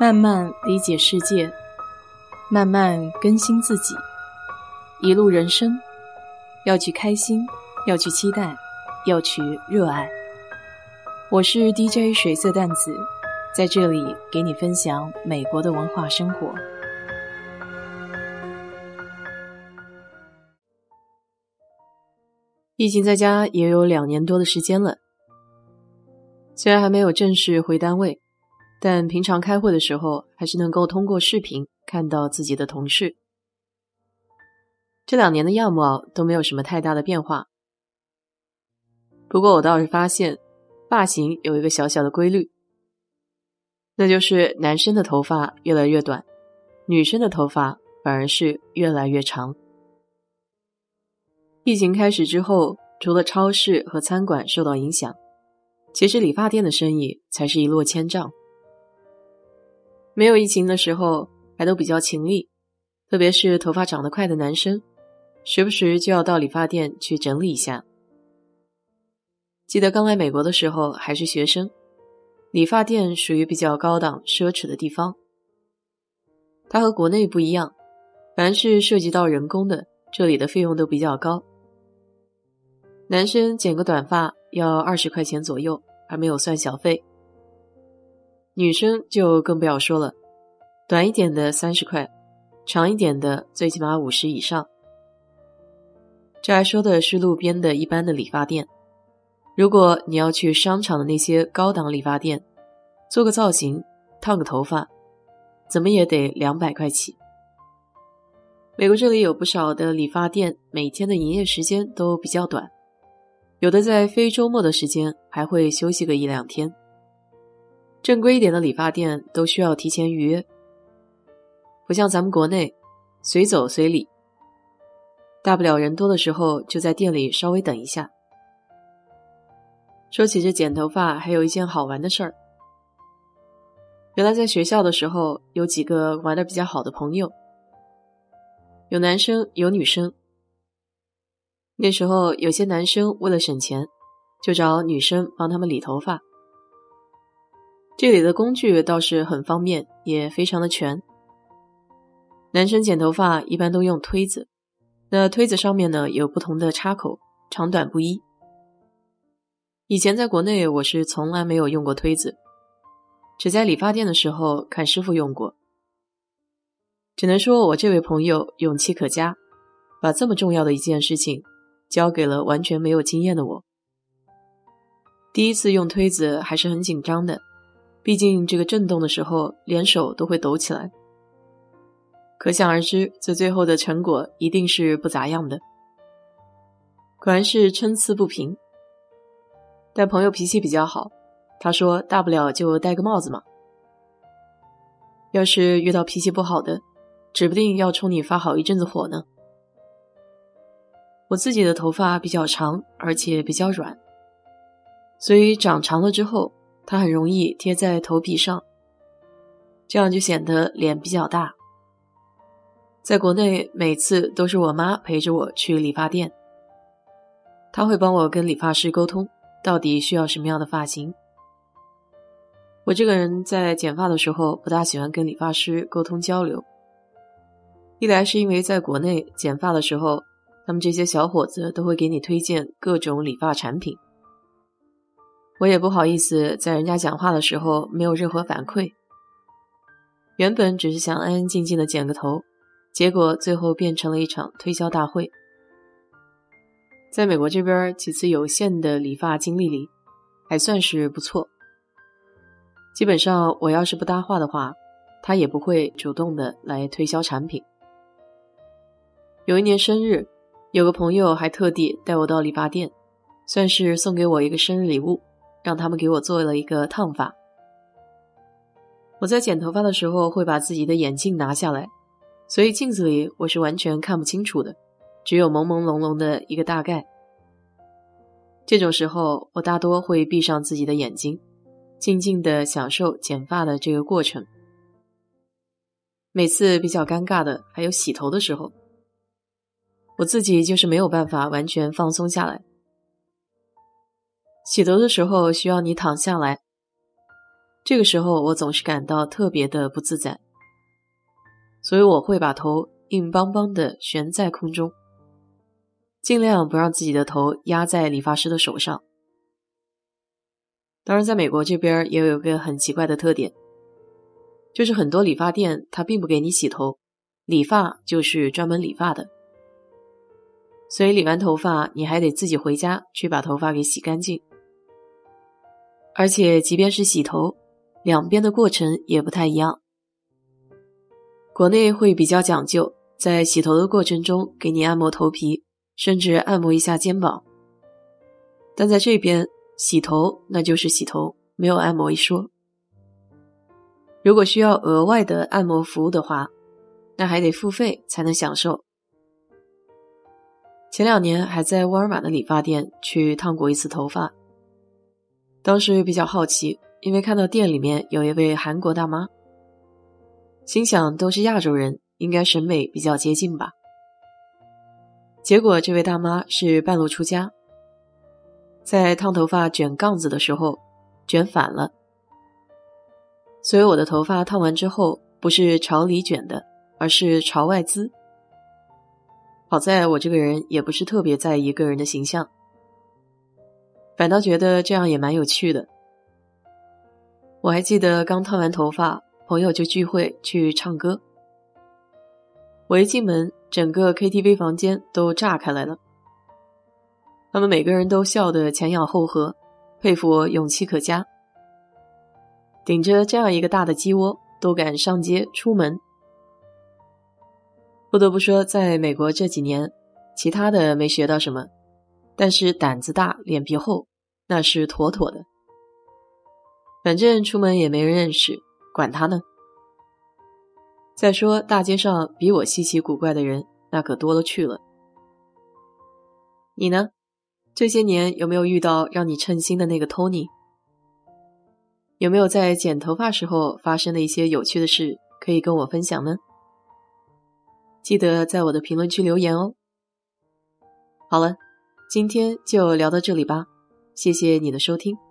慢慢理解世界，慢慢更新自己。一路人生，要去开心，要去期待，要去热爱。我是 DJ 水色淡子，在这里给你分享美国的文化生活。疫情在家也有两年多的时间了，虽然还没有正式回单位。但平常开会的时候，还是能够通过视频看到自己的同事。这两年的样貌都没有什么太大的变化，不过我倒是发现发型有一个小小的规律，那就是男生的头发越来越短，女生的头发反而是越来越长。疫情开始之后，除了超市和餐馆受到影响，其实理发店的生意才是一落千丈。没有疫情的时候，还都比较勤力，特别是头发长得快的男生，时不时就要到理发店去整理一下。记得刚来美国的时候还是学生，理发店属于比较高档奢侈的地方。它和国内不一样，凡是涉及到人工的，这里的费用都比较高。男生剪个短发要二十块钱左右，还没有算小费。女生就更不要说了，短一点的三十块，长一点的最起码五十以上。这还说的是路边的一般的理发店，如果你要去商场的那些高档理发店，做个造型、烫个头发，怎么也得两百块起。美国这里有不少的理发店，每天的营业时间都比较短，有的在非周末的时间还会休息个一两天。正规一点的理发店都需要提前预约，不像咱们国内随走随理，大不了人多的时候就在店里稍微等一下。说起这剪头发，还有一件好玩的事儿。原来在学校的时候，有几个玩的比较好的朋友，有男生有女生。那时候有些男生为了省钱，就找女生帮他们理头发。这里的工具倒是很方便，也非常的全。男生剪头发一般都用推子，那推子上面呢有不同的插口，长短不一。以前在国内我是从来没有用过推子，只在理发店的时候看师傅用过。只能说我这位朋友勇气可嘉，把这么重要的一件事情交给了完全没有经验的我。第一次用推子还是很紧张的。毕竟这个震动的时候，连手都会抖起来。可想而知，这最后的成果一定是不咋样的。果然是参差不平。但朋友脾气比较好，他说：“大不了就戴个帽子嘛。要是遇到脾气不好的，指不定要冲你发好一阵子火呢。”我自己的头发比较长，而且比较软，所以长长了之后。它很容易贴在头皮上，这样就显得脸比较大。在国内，每次都是我妈陪着我去理发店，她会帮我跟理发师沟通到底需要什么样的发型。我这个人在剪发的时候不大喜欢跟理发师沟通交流，一来是因为在国内剪发的时候，他们这些小伙子都会给你推荐各种理发产品。我也不好意思在人家讲话的时候没有任何反馈。原本只是想安安静静的剪个头，结果最后变成了一场推销大会。在美国这边几次有限的理发经历里，还算是不错。基本上我要是不搭话的话，他也不会主动的来推销产品。有一年生日，有个朋友还特地带我到理发店，算是送给我一个生日礼物。让他们给我做了一个烫发。我在剪头发的时候会把自己的眼镜拿下来，所以镜子里我是完全看不清楚的，只有朦朦胧胧的一个大概。这种时候，我大多会闭上自己的眼睛，静静的享受剪发的这个过程。每次比较尴尬的还有洗头的时候，我自己就是没有办法完全放松下来。洗头的时候需要你躺下来，这个时候我总是感到特别的不自在，所以我会把头硬邦邦的悬在空中，尽量不让自己的头压在理发师的手上。当然，在美国这边也有一个很奇怪的特点，就是很多理发店它并不给你洗头，理发就是专门理发的，所以理完头发你还得自己回家去把头发给洗干净。而且，即便是洗头，两边的过程也不太一样。国内会比较讲究，在洗头的过程中给你按摩头皮，甚至按摩一下肩膀，但在这边。洗头那就是洗头，没有按摩一说。如果需要额外的按摩服务的话，那还得付费才能享受。前两年还在沃尔玛的理发店去烫过一次头发，当时比较好奇，因为看到店里面有一位韩国大妈，心想都是亚洲人，应该审美比较接近吧。结果这位大妈是半路出家。在烫头发卷杠子的时候，卷反了，所以我的头发烫完之后不是朝里卷的，而是朝外滋。好在我这个人也不是特别在意个人的形象，反倒觉得这样也蛮有趣的。我还记得刚烫完头发，朋友就聚会去唱歌，我一进门，整个 KTV 房间都炸开来了。他们每个人都笑得前仰后合，佩服我勇气可嘉，顶着这样一个大的鸡窝都敢上街出门。不得不说，在美国这几年，其他的没学到什么，但是胆子大、脸皮厚那是妥妥的。反正出门也没人认识，管他呢。再说大街上比我稀奇古怪的人那可多了去了。你呢？这些年有没有遇到让你称心的那个 Tony？有没有在剪头发时候发生的一些有趣的事可以跟我分享呢？记得在我的评论区留言哦。好了，今天就聊到这里吧，谢谢你的收听。